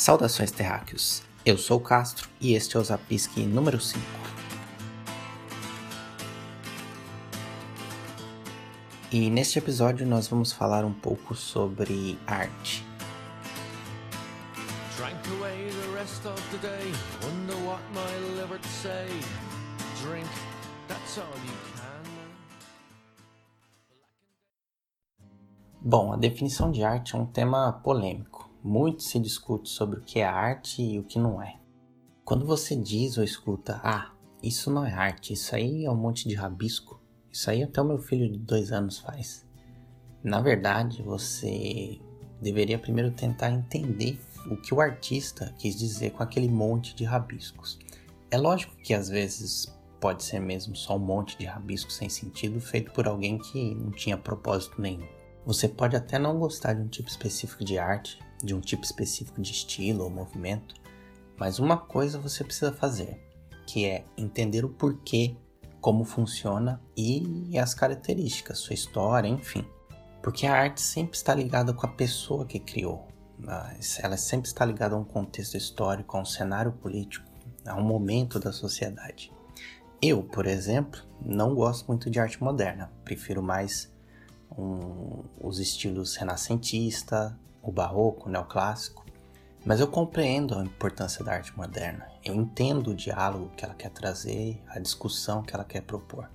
Saudações terráqueos, eu sou o Castro e este é o Zapisque número 5. E neste episódio nós vamos falar um pouco sobre arte. Drank away the rest of the day, wonder what my say. Drink, that's all you can. Bom, a definição de arte é um tema polêmico. Muito se discute sobre o que é arte e o que não é. Quando você diz ou escuta, ah, isso não é arte, isso aí é um monte de rabisco, isso aí até o meu filho de dois anos faz. Na verdade, você deveria primeiro tentar entender o que o artista quis dizer com aquele monte de rabiscos. É lógico que às vezes pode ser mesmo só um monte de rabiscos sem sentido feito por alguém que não tinha propósito nenhum. Você pode até não gostar de um tipo específico de arte, de um tipo específico de estilo ou movimento, mas uma coisa você precisa fazer, que é entender o porquê como funciona e as características, sua história, enfim. Porque a arte sempre está ligada com a pessoa que criou. Ela sempre está ligada a um contexto histórico, a um cenário político, a um momento da sociedade. Eu, por exemplo, não gosto muito de arte moderna. Prefiro mais um, os estilos renascentista, o barroco, o neoclássico. Mas eu compreendo a importância da arte moderna. Eu entendo o diálogo que ela quer trazer, a discussão que ela quer propor.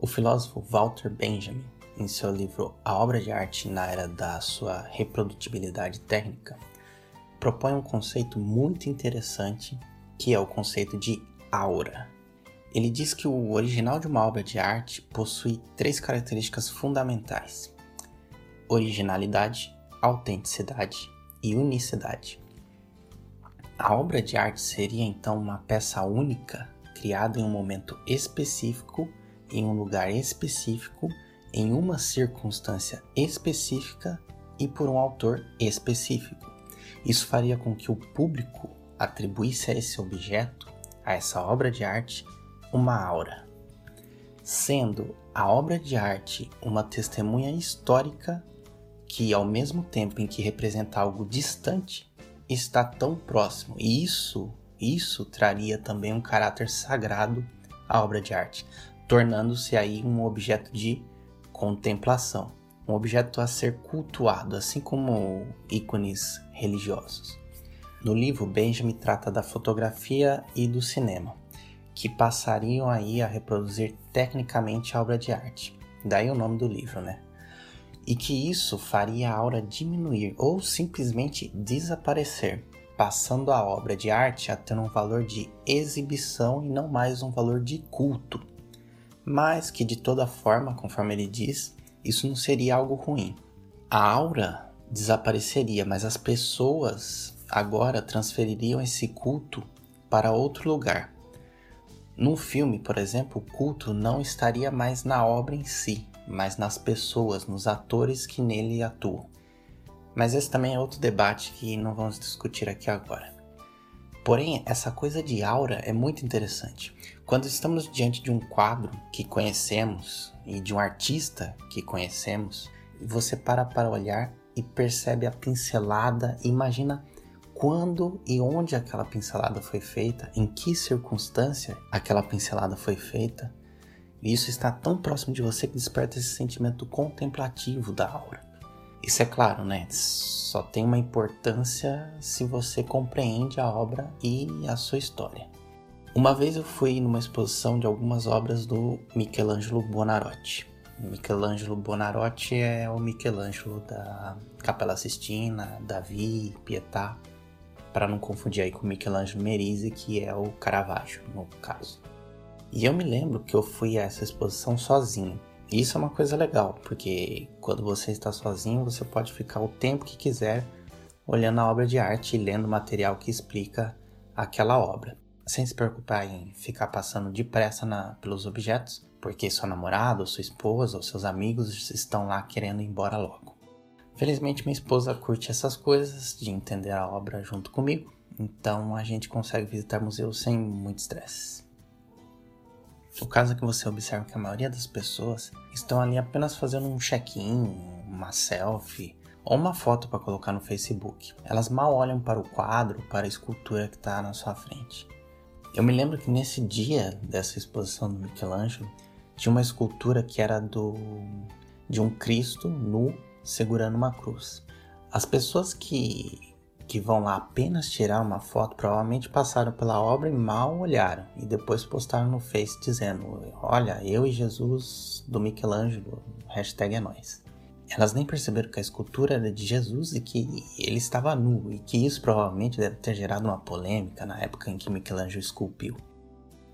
O filósofo Walter Benjamin, em seu livro A Obra de Arte na Era da Sua Reprodutibilidade Técnica, propõe um conceito muito interessante que é o conceito de aura. Ele diz que o original de uma obra de arte possui três características fundamentais: originalidade, autenticidade e unicidade. A obra de arte seria então uma peça única, criada em um momento específico, em um lugar específico, em uma circunstância específica e por um autor específico. Isso faria com que o público atribuísse a esse objeto, a essa obra de arte, uma aura. Sendo a obra de arte uma testemunha histórica que, ao mesmo tempo em que representa algo distante, está tão próximo. E isso, isso traria também um caráter sagrado à obra de arte, tornando-se aí um objeto de contemplação, um objeto a ser cultuado, assim como ícones religiosos. No livro, Benjamin trata da fotografia e do cinema, que passariam aí a reproduzir tecnicamente a obra de arte. Daí o nome do livro, né? E que isso faria a aura diminuir ou simplesmente desaparecer, passando a obra de arte a ter um valor de exibição e não mais um valor de culto. Mas que de toda forma, conforme ele diz, isso não seria algo ruim. A aura desapareceria, mas as pessoas agora transfeririam esse culto para outro lugar. Num filme, por exemplo, o culto não estaria mais na obra em si, mas nas pessoas, nos atores que nele atuam. Mas esse também é outro debate que não vamos discutir aqui agora. Porém, essa coisa de aura é muito interessante. Quando estamos diante de um quadro que conhecemos e de um artista que conhecemos, você para para olhar e percebe a pincelada, imagina quando e onde aquela pincelada foi feita, em que circunstância aquela pincelada foi feita, e isso está tão próximo de você que desperta esse sentimento contemplativo da aura. Isso é claro, né? Só tem uma importância se você compreende a obra e a sua história. Uma vez eu fui numa exposição de algumas obras do Michelangelo Buonarroti. Michelangelo Buonarroti é o Michelangelo da Capela Sistina, Davi, Pietà, para não confundir aí com Michelangelo Merisi, que é o Caravaggio, no caso. E eu me lembro que eu fui a essa exposição sozinho. Isso é uma coisa legal, porque quando você está sozinho, você pode ficar o tempo que quiser olhando a obra de arte e lendo material que explica aquela obra, sem se preocupar em ficar passando depressa na, pelos objetos, porque sua namorada, ou sua esposa, ou seus amigos estão lá querendo ir embora logo. Felizmente, minha esposa curte essas coisas de entender a obra junto comigo, então a gente consegue visitar museus sem muito estresse. O caso é que você observa que a maioria das pessoas estão ali apenas fazendo um check-in, uma selfie ou uma foto para colocar no Facebook. Elas mal olham para o quadro, para a escultura que está na sua frente. Eu me lembro que nesse dia dessa exposição do Michelangelo tinha uma escultura que era do de um Cristo nu segurando uma cruz. As pessoas que que vão lá apenas tirar uma foto provavelmente passaram pela obra e mal olharam e depois postaram no Face dizendo: Olha, eu e Jesus do Michelangelo, hashtag é nós. Elas nem perceberam que a escultura era de Jesus e que ele estava nu, e que isso provavelmente deve ter gerado uma polêmica na época em que Michelangelo esculpiu.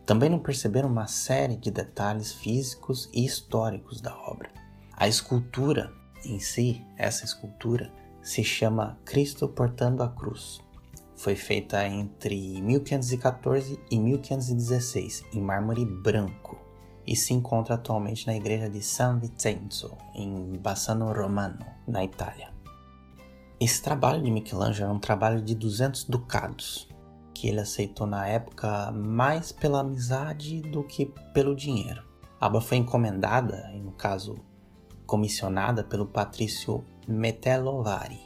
Também não perceberam uma série de detalhes físicos e históricos da obra. A escultura em si, essa escultura, se chama Cristo portando a cruz. Foi feita entre 1514 e 1516 em mármore branco e se encontra atualmente na igreja de San Vincenzo, em Bassano Romano, na Itália. Esse trabalho de Michelangelo é um trabalho de 200 ducados, que ele aceitou na época mais pela amizade do que pelo dinheiro. A obra foi encomendada, e no caso comissionada pelo patrício Metellovari,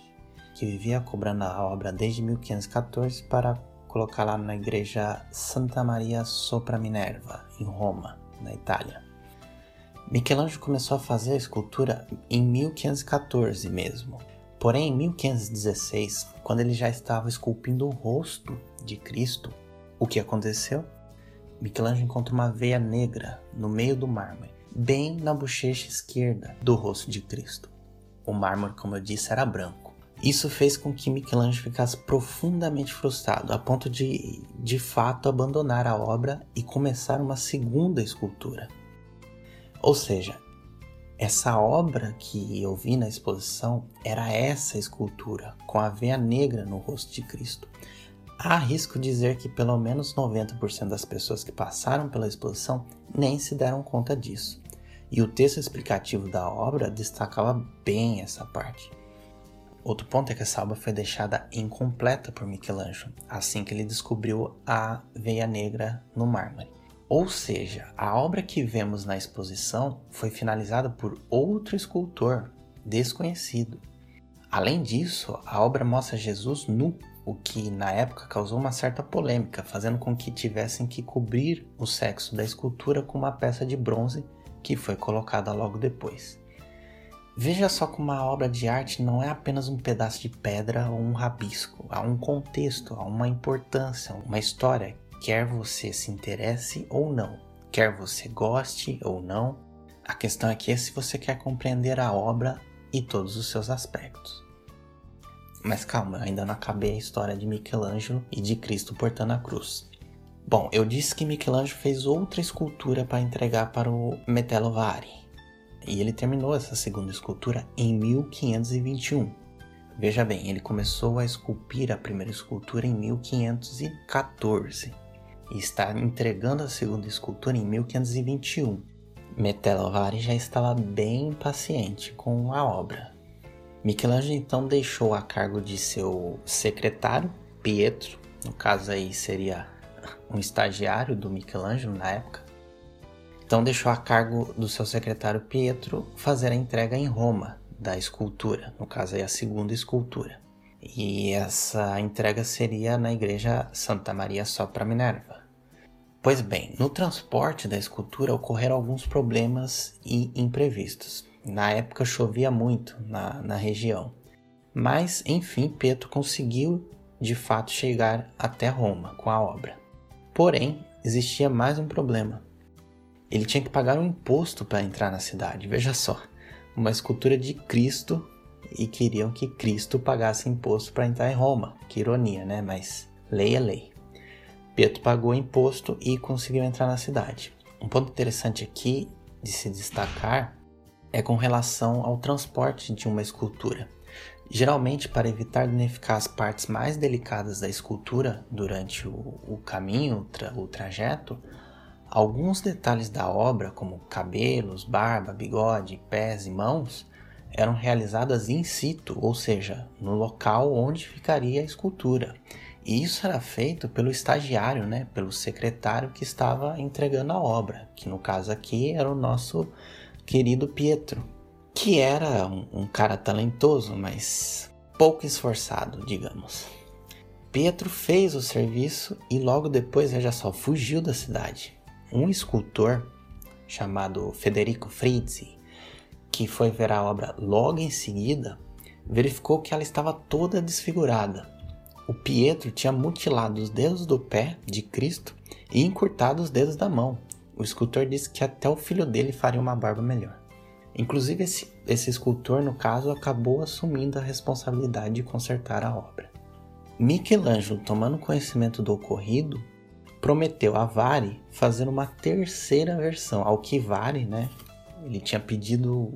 que vivia cobrando a obra desde 1514 para colocá-la na igreja Santa Maria sopra Minerva, em Roma, na Itália. Michelangelo começou a fazer a escultura em 1514 mesmo. Porém, em 1516, quando ele já estava esculpindo o rosto de Cristo, o que aconteceu? Michelangelo encontra uma veia negra no meio do mármore, bem na bochecha esquerda do rosto de Cristo. O mármore, como eu disse, era branco. Isso fez com que Michelangelo ficasse profundamente frustrado, a ponto de, de fato, abandonar a obra e começar uma segunda escultura. Ou seja, essa obra que eu vi na exposição era essa escultura, com a veia negra no rosto de Cristo. Arrisco dizer que pelo menos 90% das pessoas que passaram pela exposição nem se deram conta disso. E o texto explicativo da obra destacava bem essa parte. Outro ponto é que essa obra foi deixada incompleta por Michelangelo, assim que ele descobriu a veia negra no mármore. Ou seja, a obra que vemos na exposição foi finalizada por outro escultor desconhecido. Além disso, a obra mostra Jesus nu, o que na época causou uma certa polêmica, fazendo com que tivessem que cobrir o sexo da escultura com uma peça de bronze que foi colocada logo depois. Veja só como uma obra de arte não é apenas um pedaço de pedra ou um rabisco, há um contexto, há uma importância, uma história, quer você se interesse ou não, quer você goste ou não. A questão aqui é se você quer compreender a obra e todos os seus aspectos. Mas calma, ainda não acabei a história de Michelangelo e de Cristo portando a cruz. Bom, eu disse que Michelangelo fez outra escultura para entregar para o Metello Vari e ele terminou essa segunda escultura em 1521. Veja bem, ele começou a esculpir a primeira escultura em 1514 e está entregando a segunda escultura em 1521. Metellovari já estava bem paciente com a obra. Michelangelo então deixou a cargo de seu secretário, Pietro, no caso aí seria um estagiário do Michelangelo na época, então deixou a cargo do seu secretário Pietro fazer a entrega em Roma da escultura, no caso aí a segunda escultura. E essa entrega seria na igreja Santa Maria Sopra Minerva. Pois bem, no transporte da escultura ocorreram alguns problemas e imprevistos. Na época chovia muito na, na região. Mas, enfim, Pietro conseguiu de fato chegar até Roma com a obra. Porém, existia mais um problema ele tinha que pagar um imposto para entrar na cidade. Veja só, uma escultura de Cristo e queriam que Cristo pagasse imposto para entrar em Roma. Que ironia, né? Mas lei é lei. Pietro pagou imposto e conseguiu entrar na cidade. Um ponto interessante aqui de se destacar é com relação ao transporte de uma escultura. Geralmente, para evitar danificar as partes mais delicadas da escultura durante o, o caminho, o, tra o trajeto, Alguns detalhes da obra, como cabelos, barba, bigode, pés e mãos, eram realizadas in situ, ou seja, no local onde ficaria a escultura. E isso era feito pelo estagiário, né, pelo secretário que estava entregando a obra, que no caso aqui era o nosso querido Pietro. Que era um, um cara talentoso, mas pouco esforçado, digamos. Pietro fez o serviço e logo depois, veja só, fugiu da cidade. Um escultor chamado Federico Frizzi, que foi ver a obra logo em seguida, verificou que ela estava toda desfigurada. O Pietro tinha mutilado os dedos do pé de Cristo e encurtado os dedos da mão. O escultor disse que até o filho dele faria uma barba melhor. Inclusive, esse, esse escultor, no caso, acabou assumindo a responsabilidade de consertar a obra. Michelangelo, tomando conhecimento do ocorrido, prometeu a Vare fazer uma terceira versão, ao que Vare, né? Ele tinha pedido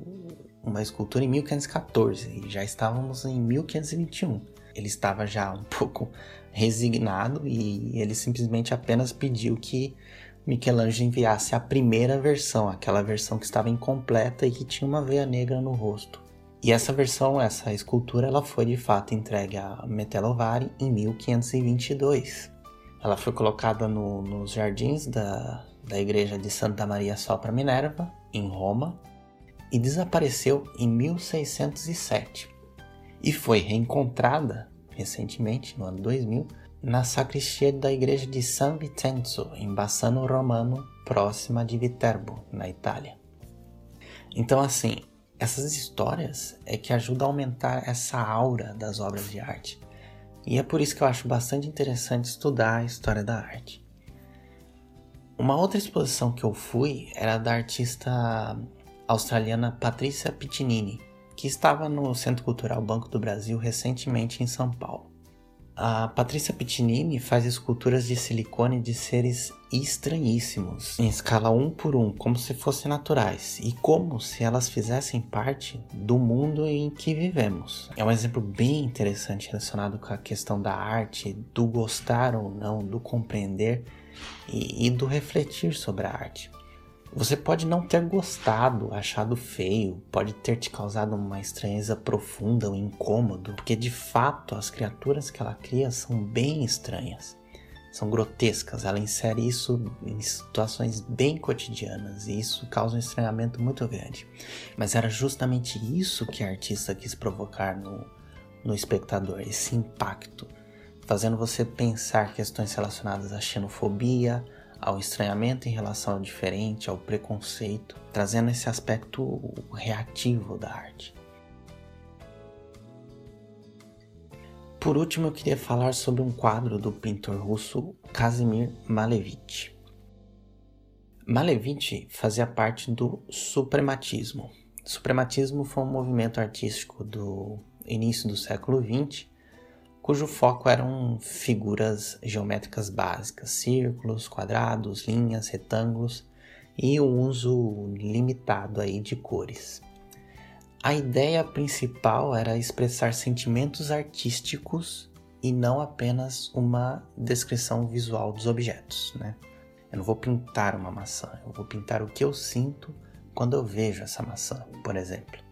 uma escultura em 1514 e já estávamos em 1521. Ele estava já um pouco resignado e ele simplesmente apenas pediu que Michelangelo enviasse a primeira versão, aquela versão que estava incompleta e que tinha uma veia negra no rosto. E essa versão, essa escultura, ela foi de fato entregue a Metelovari em 1522. Ela foi colocada no, nos jardins da, da igreja de Santa Maria Sopra Minerva, em Roma, e desapareceu em 1607. E foi reencontrada recentemente, no ano 2000, na sacristia da igreja de San Vincenzo, em Bassano Romano, próxima de Viterbo, na Itália. Então, assim, essas histórias é que ajudam a aumentar essa aura das obras de arte. E é por isso que eu acho bastante interessante estudar a história da arte. Uma outra exposição que eu fui era da artista australiana Patricia Piccinini, que estava no Centro Cultural Banco do Brasil recentemente em São Paulo. A Patrícia Piccinini faz esculturas de silicone de seres estranhíssimos, em escala 1 por 1, como se fossem naturais, e como se elas fizessem parte do mundo em que vivemos. É um exemplo bem interessante relacionado com a questão da arte, do gostar ou não, do compreender e, e do refletir sobre a arte. Você pode não ter gostado, achado feio, pode ter te causado uma estranheza profunda, um incômodo, porque de fato as criaturas que ela cria são bem estranhas, são grotescas. Ela insere isso em situações bem cotidianas e isso causa um estranhamento muito grande. Mas era justamente isso que a artista quis provocar no, no espectador, esse impacto, fazendo você pensar questões relacionadas à xenofobia, ao estranhamento em relação ao diferente, ao preconceito, trazendo esse aspecto reativo da arte. Por último, eu queria falar sobre um quadro do pintor russo Kazimir Malevich. Malevich fazia parte do suprematismo. Suprematismo foi um movimento artístico do início do século XX cujo foco eram figuras geométricas básicas, círculos, quadrados, linhas, retângulos e o uso limitado aí de cores. A ideia principal era expressar sentimentos artísticos e não apenas uma descrição visual dos objetos, né? Eu não vou pintar uma maçã, eu vou pintar o que eu sinto quando eu vejo essa maçã, por exemplo.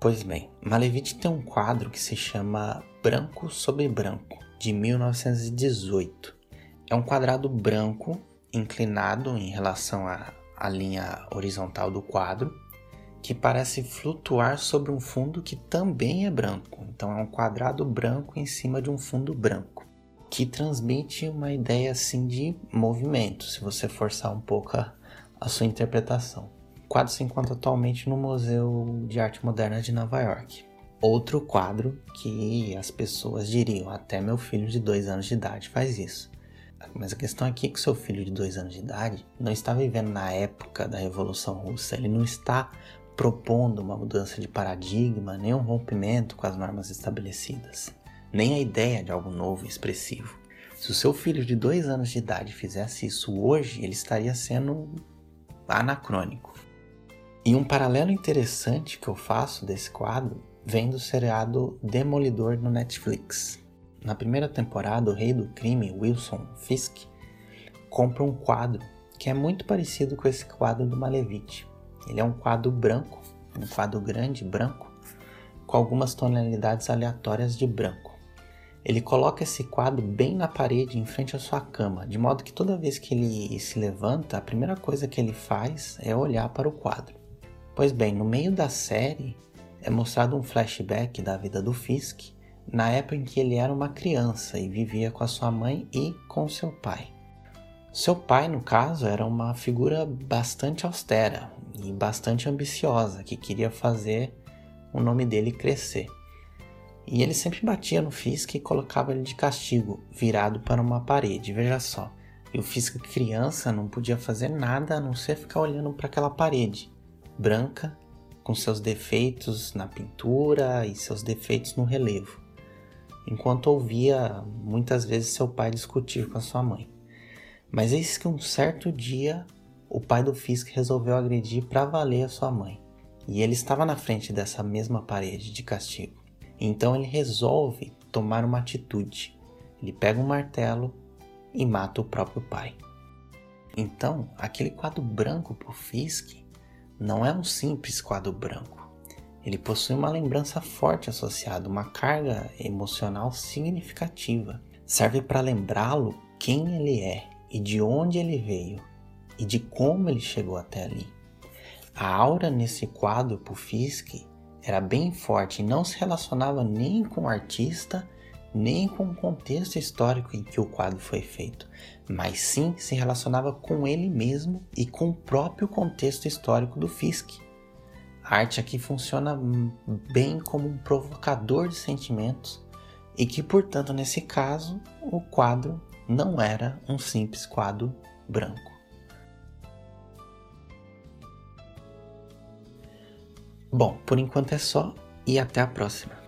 Pois bem, Malevich tem um quadro que se chama Branco sobre Branco, de 1918. É um quadrado branco inclinado em relação à, à linha horizontal do quadro, que parece flutuar sobre um fundo que também é branco. Então é um quadrado branco em cima de um fundo branco, que transmite uma ideia assim de movimento, se você forçar um pouco a, a sua interpretação. Quadro se encontra atualmente no Museu de Arte Moderna de Nova York outro quadro que as pessoas diriam: até meu filho de dois anos de idade faz isso. Mas a questão aqui é que seu filho de dois anos de idade não está vivendo na época da Revolução Russa, ele não está propondo uma mudança de paradigma, nem um rompimento com as normas estabelecidas, nem a ideia de algo novo e expressivo. Se o seu filho de dois anos de idade fizesse isso hoje, ele estaria sendo anacrônico. E um paralelo interessante que eu faço desse quadro vem do seriado Demolidor no Netflix. Na primeira temporada, o rei do crime, Wilson Fisk, compra um quadro que é muito parecido com esse quadro do Malevich. Ele é um quadro branco, um quadro grande branco, com algumas tonalidades aleatórias de branco. Ele coloca esse quadro bem na parede, em frente à sua cama, de modo que toda vez que ele se levanta, a primeira coisa que ele faz é olhar para o quadro. Pois bem, no meio da série é mostrado um flashback da vida do Fisk na época em que ele era uma criança e vivia com a sua mãe e com seu pai. Seu pai, no caso, era uma figura bastante austera e bastante ambiciosa que queria fazer o nome dele crescer. E ele sempre batia no Fisk e colocava ele de castigo, virado para uma parede, veja só. E o Fisk criança não podia fazer nada a não ser ficar olhando para aquela parede, branca, com seus defeitos na pintura e seus defeitos no relevo, enquanto ouvia muitas vezes seu pai discutir com a sua mãe. Mas eis que um certo dia o pai do Fisk resolveu agredir para valer a sua mãe, e ele estava na frente dessa mesma parede de castigo. Então ele resolve tomar uma atitude. Ele pega um martelo e mata o próprio pai. Então, aquele quadro branco para o Fisk não é um simples quadro branco. Ele possui uma lembrança forte associada, uma carga emocional significativa. Serve para lembrá-lo quem ele é e de onde ele veio e de como ele chegou até ali. A aura nesse quadro Fisk era bem forte e não se relacionava nem com o artista, nem com o contexto histórico em que o quadro foi feito, mas sim se relacionava com ele mesmo e com o próprio contexto histórico do Fisk. A arte aqui funciona bem como um provocador de sentimentos e que, portanto, nesse caso, o quadro não era um simples quadro branco. Bom, por enquanto é só e até a próxima.